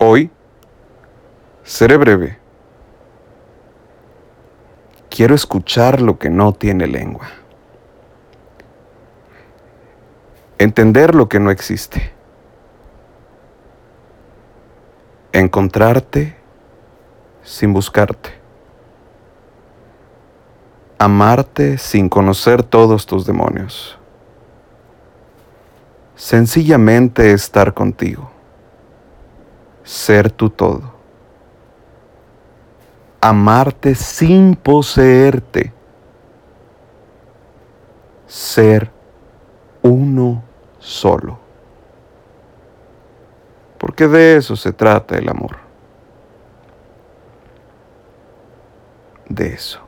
Hoy seré breve. Quiero escuchar lo que no tiene lengua. Entender lo que no existe. Encontrarte sin buscarte. Amarte sin conocer todos tus demonios. Sencillamente estar contigo. Ser tu todo. Amarte sin poseerte. Ser uno solo. Porque de eso se trata el amor. De eso.